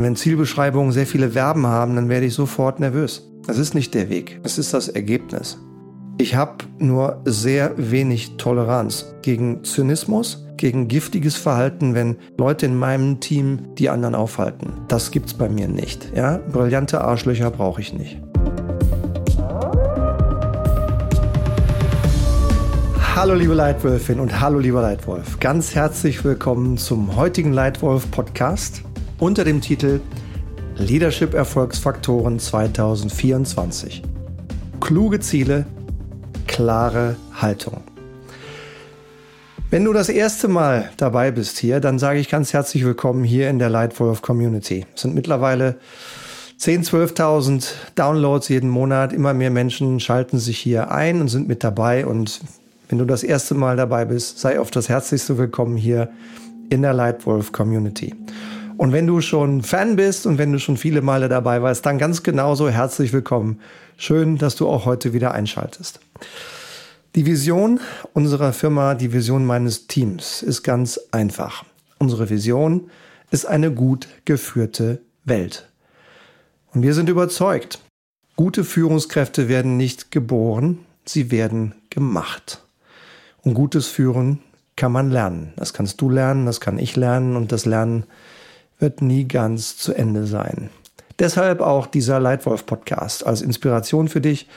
Wenn Zielbeschreibungen sehr viele Verben haben, dann werde ich sofort nervös. Das ist nicht der Weg, es ist das Ergebnis. Ich habe nur sehr wenig Toleranz gegen Zynismus, gegen giftiges Verhalten, wenn Leute in meinem Team die anderen aufhalten. Das gibt's bei mir nicht. Ja? Brillante Arschlöcher brauche ich nicht. Hallo liebe Leitwölfin und hallo lieber Leitwolf. Ganz herzlich willkommen zum heutigen Leitwolf Podcast unter dem Titel Leadership Erfolgsfaktoren 2024. Kluge Ziele, klare Haltung. Wenn du das erste Mal dabei bist hier, dann sage ich ganz herzlich willkommen hier in der Lightwolf Community. Es sind mittlerweile 10.000, 12.000 Downloads jeden Monat. Immer mehr Menschen schalten sich hier ein und sind mit dabei. Und wenn du das erste Mal dabei bist, sei auf das herzlichste willkommen hier in der Lightwolf Community. Und wenn du schon Fan bist und wenn du schon viele Male dabei warst, dann ganz genauso herzlich willkommen. Schön, dass du auch heute wieder einschaltest. Die Vision unserer Firma, die Vision meines Teams ist ganz einfach. Unsere Vision ist eine gut geführte Welt. Und wir sind überzeugt, gute Führungskräfte werden nicht geboren, sie werden gemacht. Und gutes Führen kann man lernen. Das kannst du lernen, das kann ich lernen und das Lernen wird nie ganz zu Ende sein. Deshalb auch dieser Leitwolf-Podcast als Inspiration für dich,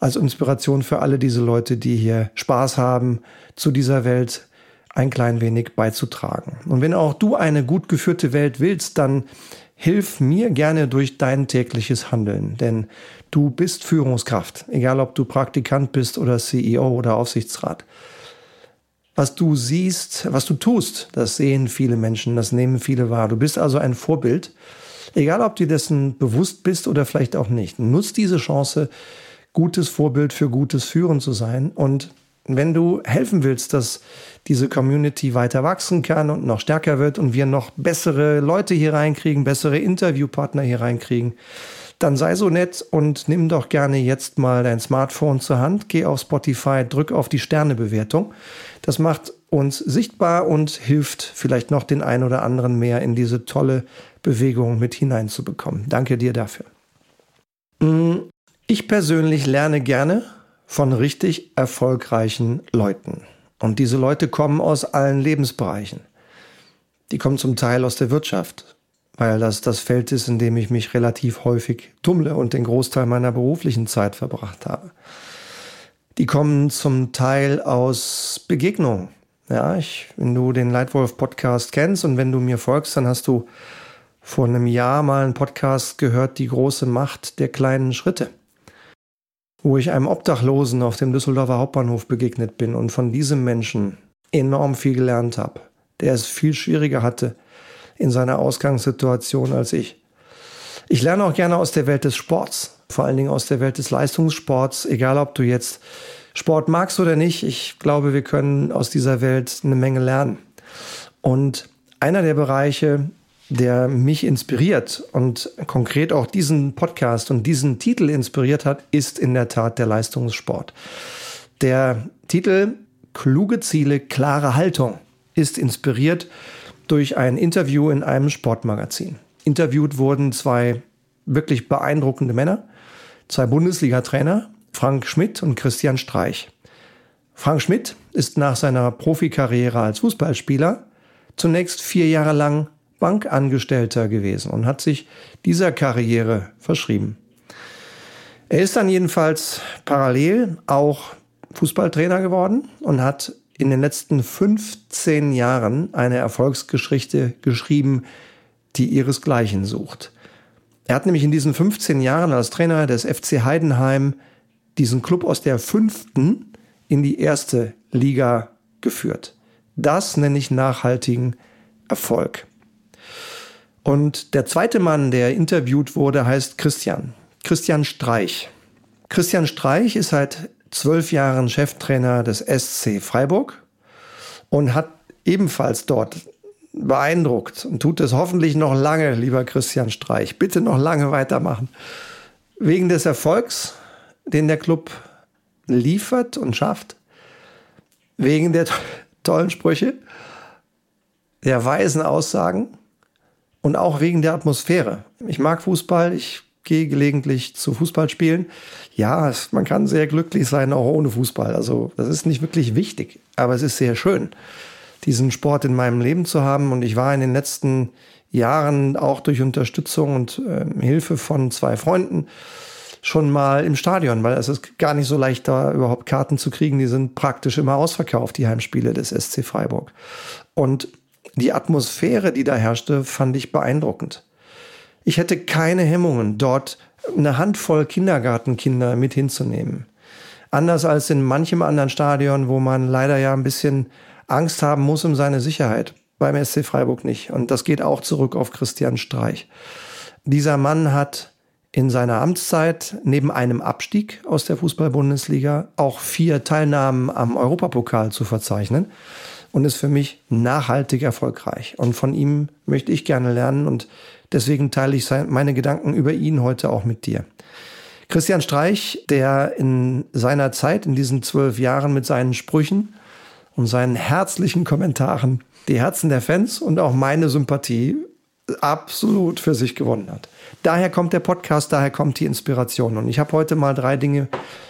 als Inspiration für alle diese Leute, die hier Spaß haben, zu dieser Welt ein klein wenig beizutragen. Und wenn auch du eine gut geführte Welt willst, dann hilf mir gerne durch dein tägliches Handeln, denn du bist Führungskraft, egal ob du Praktikant bist oder CEO oder Aufsichtsrat. Was du siehst, was du tust, das sehen viele Menschen, das nehmen viele wahr. Du bist also ein Vorbild, egal ob du dessen bewusst bist oder vielleicht auch nicht. Nutz diese Chance, gutes Vorbild für gutes Führen zu sein. Und wenn du helfen willst, dass diese Community weiter wachsen kann und noch stärker wird und wir noch bessere Leute hier reinkriegen, bessere Interviewpartner hier reinkriegen, dann sei so nett und nimm doch gerne jetzt mal dein Smartphone zur Hand, geh auf Spotify, drück auf die Sternebewertung. Das macht uns sichtbar und hilft vielleicht noch den einen oder anderen mehr in diese tolle Bewegung mit hineinzubekommen. Danke dir dafür. Mm, ich persönlich lerne gerne von richtig erfolgreichen Leuten. Und diese Leute kommen aus allen Lebensbereichen. Die kommen zum Teil aus der Wirtschaft, weil das das Feld ist, in dem ich mich relativ häufig tummle und den Großteil meiner beruflichen Zeit verbracht habe. Die kommen zum Teil aus Begegnungen. Ja, ich, wenn du den Leitwolf Podcast kennst und wenn du mir folgst, dann hast du vor einem Jahr mal einen Podcast gehört, die große Macht der kleinen Schritte, wo ich einem Obdachlosen auf dem Düsseldorfer Hauptbahnhof begegnet bin und von diesem Menschen enorm viel gelernt habe, der es viel schwieriger hatte in seiner Ausgangssituation als ich. Ich lerne auch gerne aus der Welt des Sports vor allen Dingen aus der Welt des Leistungssports, egal ob du jetzt Sport magst oder nicht. Ich glaube, wir können aus dieser Welt eine Menge lernen. Und einer der Bereiche, der mich inspiriert und konkret auch diesen Podcast und diesen Titel inspiriert hat, ist in der Tat der Leistungssport. Der Titel Kluge Ziele, klare Haltung ist inspiriert durch ein Interview in einem Sportmagazin. Interviewt wurden zwei wirklich beeindruckende Männer, zwei Bundesliga-Trainer, Frank Schmidt und Christian Streich. Frank Schmidt ist nach seiner Profikarriere als Fußballspieler zunächst vier Jahre lang Bankangestellter gewesen und hat sich dieser Karriere verschrieben. Er ist dann jedenfalls parallel auch Fußballtrainer geworden und hat in den letzten 15 Jahren eine Erfolgsgeschichte geschrieben, die ihresgleichen sucht. Er hat nämlich in diesen 15 Jahren als Trainer des FC Heidenheim diesen Club aus der fünften in die erste Liga geführt. Das nenne ich nachhaltigen Erfolg. Und der zweite Mann, der interviewt wurde, heißt Christian. Christian Streich. Christian Streich ist seit zwölf Jahren Cheftrainer des SC Freiburg und hat ebenfalls dort beeindruckt und tut es hoffentlich noch lange, lieber Christian Streich. Bitte noch lange weitermachen. Wegen des Erfolgs, den der Club liefert und schafft, wegen der tollen Sprüche, der weisen Aussagen, Und auch wegen der Atmosphäre. Ich mag Fußball, ich gehe gelegentlich zu Fußballspielen. Ja, man kann sehr glücklich sein, auch ohne Fußball. Also das ist nicht wirklich wichtig, aber es ist sehr schön, diesen Sport in meinem Leben zu haben. Und ich war in den letzten Jahren auch durch Unterstützung und äh, Hilfe von zwei Freunden schon mal im Stadion, weil es ist gar nicht so leicht, da überhaupt Karten zu kriegen. Die sind praktisch immer ausverkauft, die Heimspiele des SC Freiburg. Und die Atmosphäre, die da herrschte, fand ich beeindruckend. Ich hätte keine Hemmungen, dort eine Handvoll Kindergartenkinder mit hinzunehmen. Anders als in manchem anderen Stadion, wo man leider ja ein bisschen Angst haben muss um seine Sicherheit. Beim SC Freiburg nicht. Und das geht auch zurück auf Christian Streich. Dieser Mann hat in seiner Amtszeit neben einem Abstieg aus der Fußball-Bundesliga auch vier Teilnahmen am Europapokal zu verzeichnen und ist für mich nachhaltig erfolgreich. Und von ihm möchte ich gerne lernen und deswegen teile ich meine Gedanken über ihn heute auch mit dir. Christian Streich, der in seiner Zeit, in diesen zwölf Jahren mit seinen Sprüchen und seinen herzlichen Kommentaren die Herzen der Fans und auch meine Sympathie absolut für sich gewonnen hat. Daher kommt der Podcast, daher kommt die Inspiration. Und ich habe heute mal drei Dinge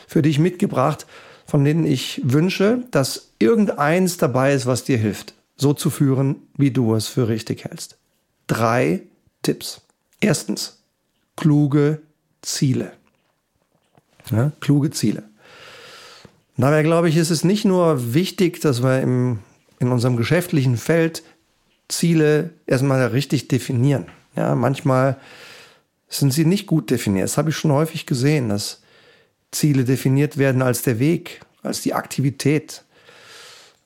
für dich mitgebracht, von denen ich wünsche, dass irgendeins dabei ist, was dir hilft, so zu führen, wie du es für richtig hältst. Drei Tipps. Erstens, kluge Ziele. Ja, kluge Ziele. Dabei glaube ich, ist es nicht nur wichtig, dass wir im, in unserem geschäftlichen Feld Ziele erstmal richtig definieren. Ja, manchmal sind sie nicht gut definiert. Das habe ich schon häufig gesehen, dass Ziele definiert werden als der Weg, als die Aktivität.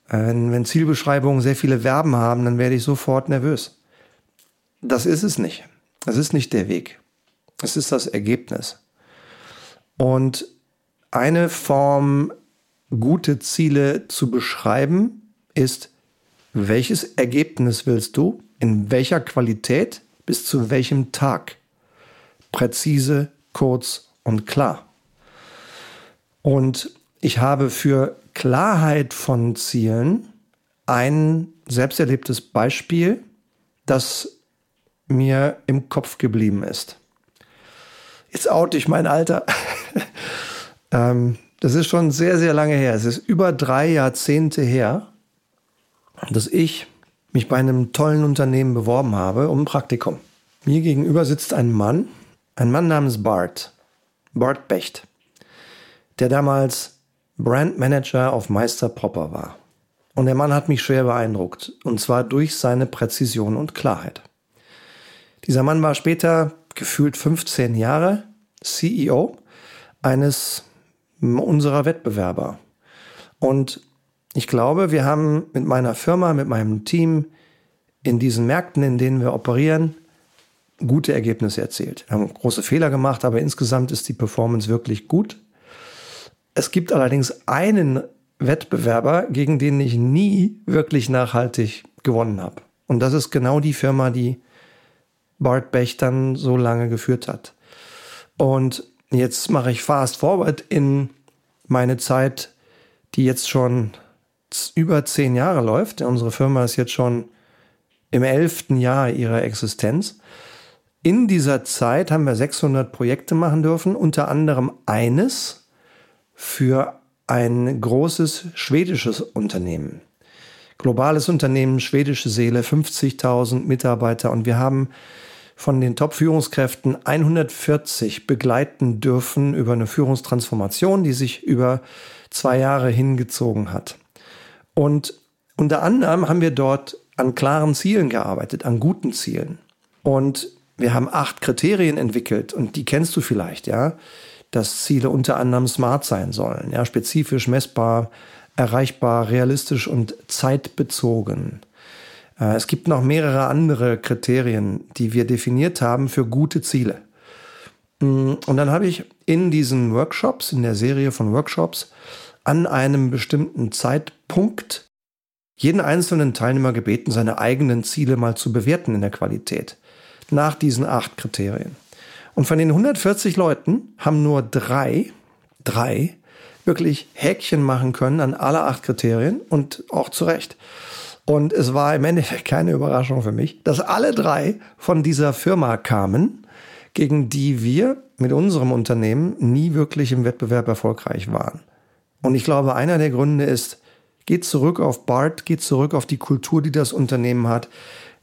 Wenn, wenn Zielbeschreibungen sehr viele Verben haben, dann werde ich sofort nervös. Das ist es nicht. Das ist nicht der Weg. Es ist das Ergebnis. Und eine Form, gute Ziele zu beschreiben, ist, welches Ergebnis willst du, in welcher Qualität, bis zu welchem Tag präzise, kurz und klar. Und ich habe für Klarheit von Zielen ein selbsterlebtes Beispiel, das mir im Kopf geblieben ist. Jetzt oute ich mein Alter. ähm, das ist schon sehr, sehr lange her. Es ist über drei Jahrzehnte her, dass ich mich bei einem tollen Unternehmen beworben habe um ein Praktikum. Mir gegenüber sitzt ein Mann, ein Mann namens Bart, Bart Becht, der damals Brandmanager auf Meister Popper war. Und der Mann hat mich schwer beeindruckt, und zwar durch seine Präzision und Klarheit. Dieser Mann war später gefühlt 15 Jahre CEO eines unserer Wettbewerber. Und ich glaube, wir haben mit meiner Firma, mit meinem Team in diesen Märkten, in denen wir operieren, gute Ergebnisse erzielt. Wir haben große Fehler gemacht, aber insgesamt ist die Performance wirklich gut. Es gibt allerdings einen Wettbewerber, gegen den ich nie wirklich nachhaltig gewonnen habe. Und das ist genau die Firma, die Bart Bech dann so lange geführt hat. Und jetzt mache ich fast forward in meine Zeit, die jetzt schon über zehn Jahre läuft. Unsere Firma ist jetzt schon im elften Jahr ihrer Existenz. In dieser Zeit haben wir 600 Projekte machen dürfen, unter anderem eines für ein großes schwedisches Unternehmen. Globales Unternehmen, schwedische Seele, 50.000 Mitarbeiter und wir haben von den Top-Führungskräften 140 begleiten dürfen über eine Führungstransformation, die sich über zwei Jahre hingezogen hat. Und unter anderem haben wir dort an klaren Zielen gearbeitet, an guten Zielen. Und wir haben acht Kriterien entwickelt und die kennst du vielleicht, ja, dass Ziele unter anderem smart sein sollen, ja, spezifisch, messbar, erreichbar, realistisch und zeitbezogen. Äh, es gibt noch mehrere andere Kriterien, die wir definiert haben für gute Ziele. Mm, und dann habe ich in diesen Workshops, in der Serie von Workshops, an einem bestimmten Zeitpunkt jeden einzelnen Teilnehmer gebeten, seine eigenen Ziele mal zu bewerten in der Qualität nach diesen acht Kriterien. Und von den 140 Leuten haben nur drei, drei wirklich Häkchen machen können an alle acht Kriterien und auch zu Recht. Und es war im Endeffekt keine Überraschung für mich, dass alle drei von dieser Firma kamen, gegen die wir mit unserem Unternehmen nie wirklich im Wettbewerb erfolgreich waren. Und ich glaube, einer der Gründe ist, geht zurück auf BART, geht zurück auf die Kultur, die das Unternehmen hat.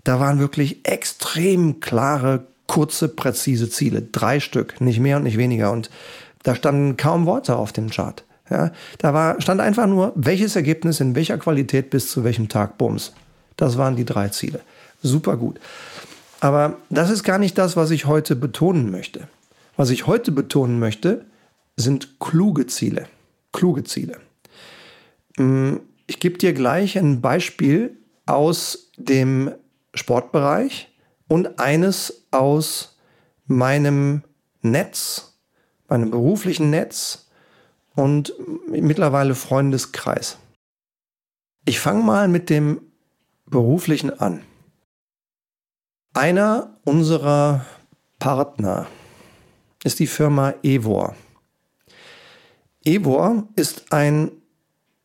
Da waren wirklich extrem klare, kurze, präzise Ziele. Drei Stück, nicht mehr und nicht weniger. Und da standen kaum Worte auf dem Chart. Ja, da war, stand einfach nur, welches Ergebnis in welcher Qualität bis zu welchem Tag, Bums. Das waren die drei Ziele. Super gut. Aber das ist gar nicht das, was ich heute betonen möchte. Was ich heute betonen möchte, sind kluge Ziele. Kluge Ziele. Mm, ich gebe dir gleich ein Beispiel aus dem Sportbereich und eines aus meinem Netz, meinem beruflichen Netz und mittlerweile Freundeskreis. Ich fange mal mit dem beruflichen an. Einer unserer Partner ist die Firma Evor. Evor ist ein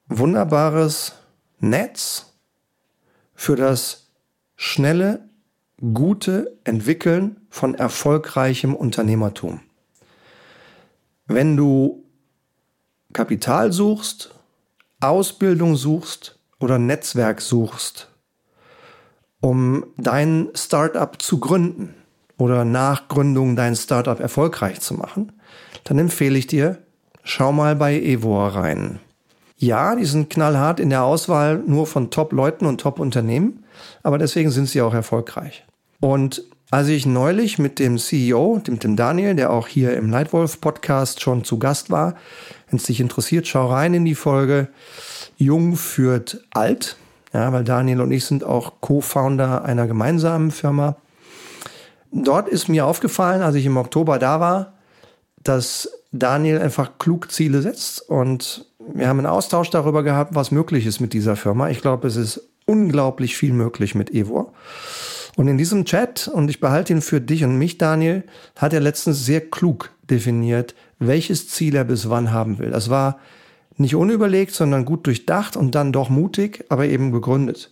wunderbares Netz für das schnelle, gute Entwickeln von erfolgreichem Unternehmertum. Wenn du Kapital suchst, Ausbildung suchst oder Netzwerk suchst, um dein Startup zu gründen oder nach Gründung dein Startup erfolgreich zu machen, dann empfehle ich dir, schau mal bei Evor rein. Ja, die sind knallhart in der Auswahl nur von Top-Leuten und Top-Unternehmen, aber deswegen sind sie auch erfolgreich. Und als ich neulich mit dem CEO, dem, dem Daniel, der auch hier im Lightwolf Podcast schon zu Gast war, wenn es dich interessiert, schau rein in die Folge Jung führt alt. Ja, weil Daniel und ich sind auch Co-Founder einer gemeinsamen Firma. Dort ist mir aufgefallen, als ich im Oktober da war, dass Daniel einfach klug Ziele setzt und wir haben einen Austausch darüber gehabt, was möglich ist mit dieser Firma. Ich glaube, es ist unglaublich viel möglich mit Evo. Und in diesem Chat, und ich behalte ihn für dich und mich, Daniel, hat er letztens sehr klug definiert, welches Ziel er bis wann haben will. Das war nicht unüberlegt, sondern gut durchdacht und dann doch mutig, aber eben begründet.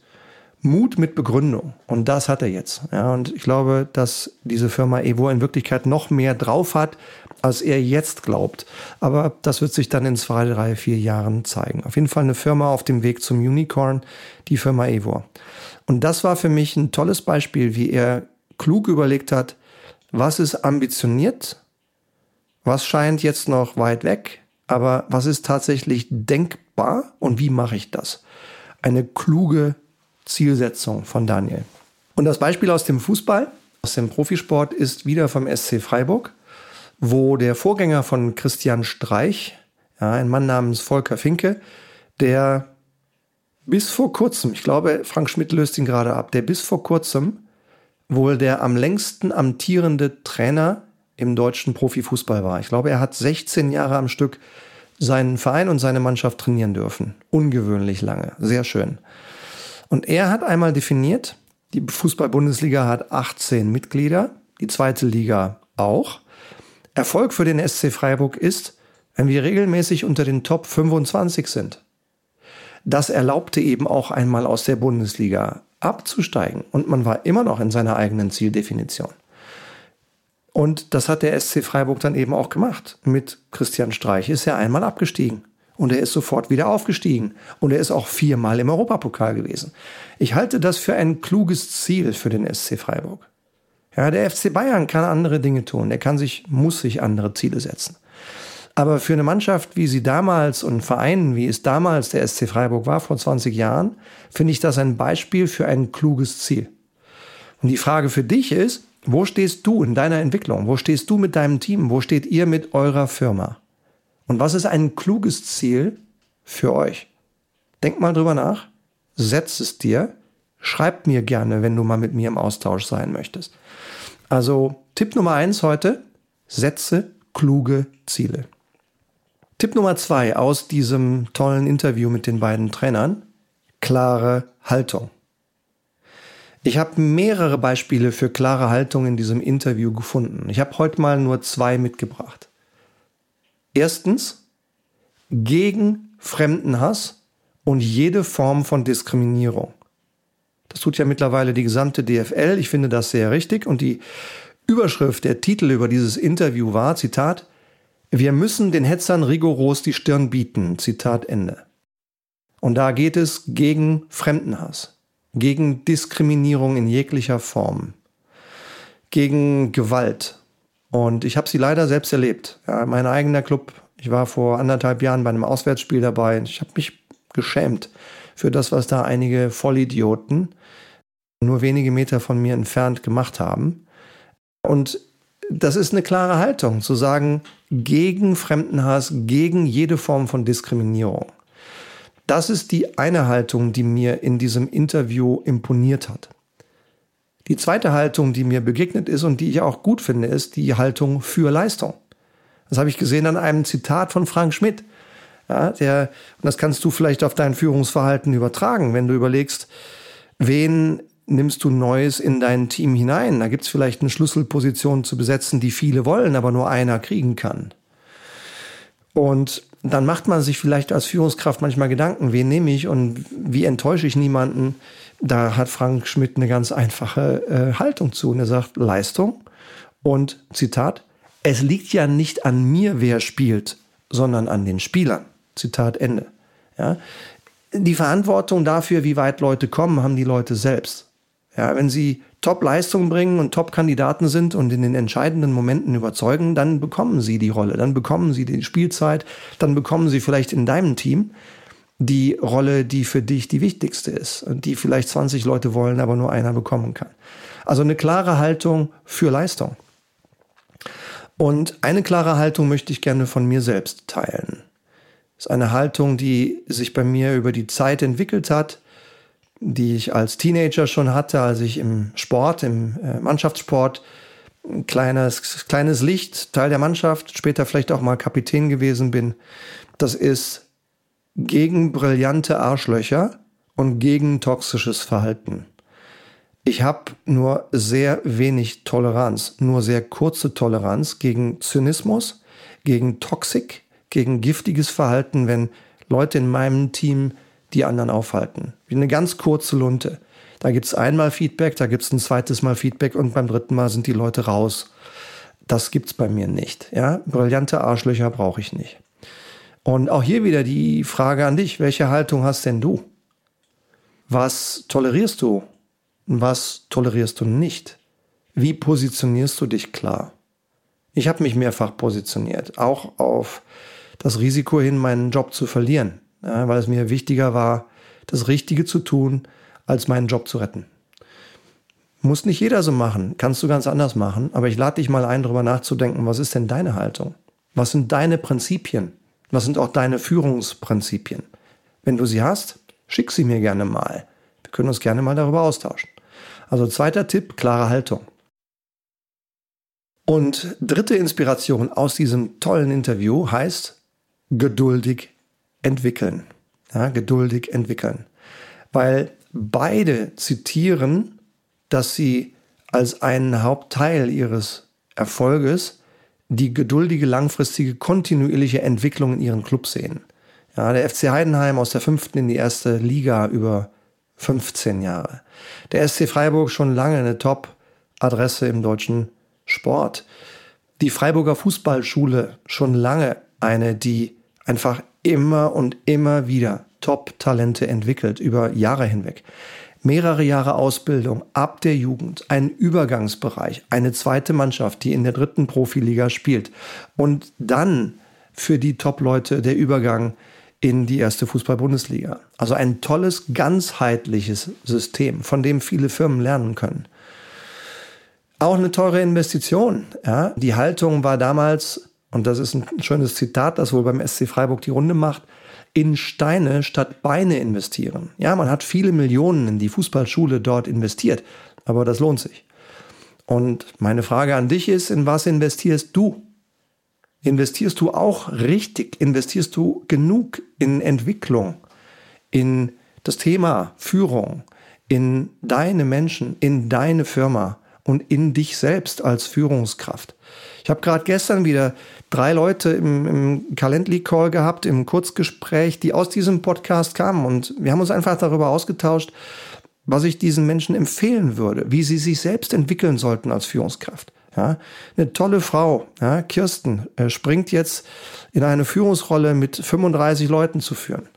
Mut mit Begründung. Und das hat er jetzt. Ja, und ich glaube, dass diese Firma Evo in Wirklichkeit noch mehr drauf hat, als er jetzt glaubt. Aber das wird sich dann in zwei, drei, vier Jahren zeigen. Auf jeden Fall eine Firma auf dem Weg zum Unicorn, die Firma Evo. Und das war für mich ein tolles Beispiel, wie er klug überlegt hat, was ist ambitioniert, was scheint jetzt noch weit weg, aber was ist tatsächlich denkbar und wie mache ich das? Eine kluge Zielsetzung von Daniel. Und das Beispiel aus dem Fußball, aus dem Profisport ist wieder vom SC Freiburg, wo der Vorgänger von Christian Streich, ja, ein Mann namens Volker Finke, der bis vor kurzem, ich glaube, Frank Schmidt löst ihn gerade ab, der bis vor kurzem wohl der am längsten amtierende Trainer im deutschen Profifußball war. Ich glaube, er hat 16 Jahre am Stück seinen Verein und seine Mannschaft trainieren dürfen. Ungewöhnlich lange. Sehr schön. Und er hat einmal definiert, die Fußball-Bundesliga hat 18 Mitglieder, die zweite Liga auch. Erfolg für den SC Freiburg ist, wenn wir regelmäßig unter den Top 25 sind. Das erlaubte eben auch einmal aus der Bundesliga abzusteigen und man war immer noch in seiner eigenen Zieldefinition. Und das hat der SC Freiburg dann eben auch gemacht. Mit Christian Streich ist er einmal abgestiegen. Und er ist sofort wieder aufgestiegen. Und er ist auch viermal im Europapokal gewesen. Ich halte das für ein kluges Ziel für den SC Freiburg. Ja, der FC Bayern kann andere Dinge tun. Er kann sich, muss sich andere Ziele setzen. Aber für eine Mannschaft, wie sie damals und Vereinen, wie es damals der SC Freiburg war, vor 20 Jahren, finde ich das ein Beispiel für ein kluges Ziel. Und die Frage für dich ist, wo stehst du in deiner Entwicklung? Wo stehst du mit deinem Team? Wo steht ihr mit eurer Firma? Und was ist ein kluges Ziel für euch? Denk mal drüber nach, setz es dir, schreib mir gerne, wenn du mal mit mir im Austausch sein möchtest. Also Tipp Nummer eins heute, setze kluge Ziele. Tipp Nummer zwei aus diesem tollen Interview mit den beiden Trainern, klare Haltung. Ich habe mehrere Beispiele für klare Haltung in diesem Interview gefunden. Ich habe heute mal nur zwei mitgebracht. Erstens, gegen Fremdenhass und jede Form von Diskriminierung. Das tut ja mittlerweile die gesamte DFL. Ich finde das sehr richtig. Und die Überschrift, der Titel über dieses Interview war, Zitat, wir müssen den Hetzern rigoros die Stirn bieten. Zitat Ende. Und da geht es gegen Fremdenhass, gegen Diskriminierung in jeglicher Form, gegen Gewalt. Und ich habe sie leider selbst erlebt. Ja, mein eigener Club, ich war vor anderthalb Jahren bei einem Auswärtsspiel dabei. Ich habe mich geschämt für das, was da einige Vollidioten nur wenige Meter von mir entfernt gemacht haben. Und das ist eine klare Haltung, zu sagen, gegen Fremdenhass, gegen jede Form von Diskriminierung. Das ist die eine Haltung, die mir in diesem Interview imponiert hat. Die zweite Haltung, die mir begegnet ist und die ich auch gut finde, ist die Haltung für Leistung. Das habe ich gesehen an einem Zitat von Frank Schmidt. Ja, der, und das kannst du vielleicht auf dein Führungsverhalten übertragen, wenn du überlegst, wen nimmst du Neues in dein Team hinein? Da gibt es vielleicht eine Schlüsselposition zu besetzen, die viele wollen, aber nur einer kriegen kann. Und dann macht man sich vielleicht als Führungskraft manchmal Gedanken, wen nehme ich und wie enttäusche ich niemanden. Da hat Frank Schmidt eine ganz einfache äh, Haltung zu und er sagt Leistung und Zitat, es liegt ja nicht an mir, wer spielt, sondern an den Spielern. Zitat Ende. Ja? Die Verantwortung dafür, wie weit Leute kommen, haben die Leute selbst. Ja, wenn sie Top-Leistungen bringen und Top-Kandidaten sind und in den entscheidenden Momenten überzeugen, dann bekommen sie die Rolle, dann bekommen sie die Spielzeit, dann bekommen sie vielleicht in deinem Team die Rolle, die für dich die wichtigste ist und die vielleicht 20 Leute wollen, aber nur einer bekommen kann. Also eine klare Haltung für Leistung. Und eine klare Haltung möchte ich gerne von mir selbst teilen. Das ist eine Haltung, die sich bei mir über die Zeit entwickelt hat, die ich als Teenager schon hatte, als ich im Sport, im äh, Mannschaftssport, ein kleines, kleines Licht, Teil der Mannschaft, später vielleicht auch mal Kapitän gewesen bin. Das ist gegen brillante Arschlöcher und gegen toxisches Verhalten. Ich habe nur sehr wenig Toleranz, nur sehr kurze Toleranz gegen Zynismus, gegen Toxik, gegen giftiges Verhalten, wenn Leute in meinem Team die anderen aufhalten. Wie eine ganz kurze Lunte. Da gibt es einmal Feedback, da gibt es ein zweites Mal Feedback und beim dritten Mal sind die Leute raus. Das gibt es bei mir nicht. Ja? Brillante Arschlöcher brauche ich nicht. Und auch hier wieder die Frage an dich, welche Haltung hast denn du? Was tolerierst du? Was tolerierst du nicht? Wie positionierst du dich klar? Ich habe mich mehrfach positioniert, auch auf das Risiko hin, meinen Job zu verlieren ja, weil es mir wichtiger war, das Richtige zu tun, als meinen Job zu retten. Muss nicht jeder so machen, kannst du ganz anders machen, aber ich lade dich mal ein, darüber nachzudenken, was ist denn deine Haltung? Was sind deine Prinzipien? Was sind auch deine Führungsprinzipien? Wenn du sie hast, schick sie mir gerne mal. Wir können uns gerne mal darüber austauschen. Also zweiter Tipp, klare Haltung. Und dritte Inspiration aus diesem tollen Interview heißt geduldig entwickeln. Ja, geduldig entwickeln. Weil beide zitieren, dass sie als einen Hauptteil ihres Erfolges die geduldige, langfristige, kontinuierliche Entwicklung in ihren Club sehen. Ja, der FC Heidenheim aus der fünften in die erste Liga über 15 Jahre. Der SC Freiburg schon lange eine Top-Adresse im deutschen Sport. Die Freiburger Fußballschule schon lange eine, die einfach immer und immer wieder Top-Talente entwickelt über Jahre hinweg. Mehrere Jahre Ausbildung ab der Jugend, ein Übergangsbereich, eine zweite Mannschaft, die in der dritten Profiliga spielt und dann für die Top-Leute der Übergang in die erste Fußball-Bundesliga. Also ein tolles, ganzheitliches System, von dem viele Firmen lernen können. Auch eine teure Investition. Ja? Die Haltung war damals und das ist ein schönes Zitat, das wohl beim SC Freiburg die Runde macht, in Steine statt Beine investieren. Ja, man hat viele Millionen in die Fußballschule dort investiert, aber das lohnt sich. Und meine Frage an dich ist, in was investierst du? Investierst du auch richtig? Investierst du genug in Entwicklung, in das Thema Führung, in deine Menschen, in deine Firma und in dich selbst als Führungskraft? Ich habe gerade gestern wieder drei Leute im, im Calendly-Call gehabt, im Kurzgespräch, die aus diesem Podcast kamen. Und wir haben uns einfach darüber ausgetauscht, was ich diesen Menschen empfehlen würde, wie sie sich selbst entwickeln sollten als Führungskraft. Ja, eine tolle Frau, ja, Kirsten, äh, springt jetzt in eine Führungsrolle mit 35 Leuten zu führen.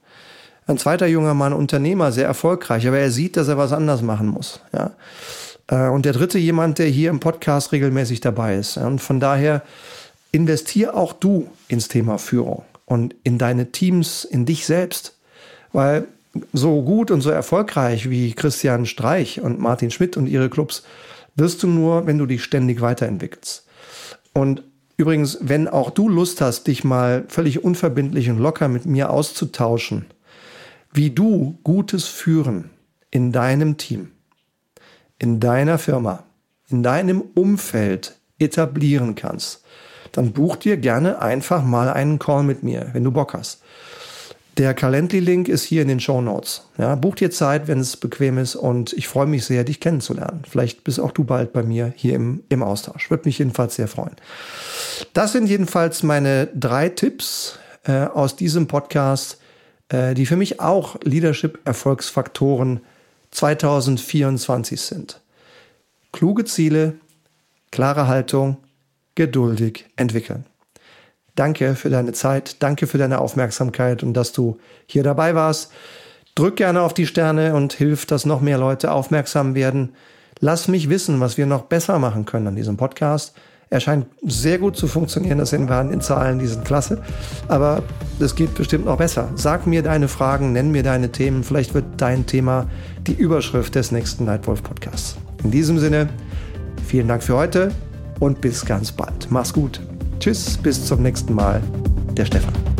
Ein zweiter junger Mann, Unternehmer, sehr erfolgreich, aber er sieht, dass er was anders machen muss. Ja. Äh, und der dritte jemand, der hier im Podcast regelmäßig dabei ist. Und von daher investier auch du ins Thema Führung und in deine Teams, in dich selbst. Weil so gut und so erfolgreich wie Christian Streich und Martin Schmidt und ihre Clubs wirst du nur, wenn du dich ständig weiterentwickelst. Und übrigens, wenn auch du Lust hast, dich mal völlig unverbindlich und locker mit mir auszutauschen, wie du gutes Führen in deinem Team, in deiner Firma, in deinem Umfeld etablieren kannst, dann buch dir gerne einfach mal einen Call mit mir, wenn du Bock hast. Der Calendly-Link ist hier in den Show Notes. Ja, buch dir Zeit, wenn es bequem ist und ich freue mich sehr, dich kennenzulernen. Vielleicht bist auch du bald bei mir hier im, im Austausch. Würde mich jedenfalls sehr freuen. Das sind jedenfalls meine drei Tipps äh, aus diesem Podcast, äh, die für mich auch Leadership-Erfolgsfaktoren 2024 sind. Kluge Ziele, klare Haltung, geduldig entwickeln. Danke für deine Zeit, danke für deine Aufmerksamkeit und dass du hier dabei warst. Drück gerne auf die Sterne und hilf, dass noch mehr Leute aufmerksam werden. Lass mich wissen, was wir noch besser machen können an diesem Podcast. Er scheint sehr gut zu funktionieren, das sehen wir an den Zahlen, die sind klasse. Aber es geht bestimmt noch besser. Sag mir deine Fragen, nenn mir deine Themen. Vielleicht wird dein Thema die Überschrift des nächsten Nightwolf Podcasts. In diesem Sinne, vielen Dank für heute und bis ganz bald. Mach's gut. Tschüss, bis zum nächsten Mal. Der Stefan.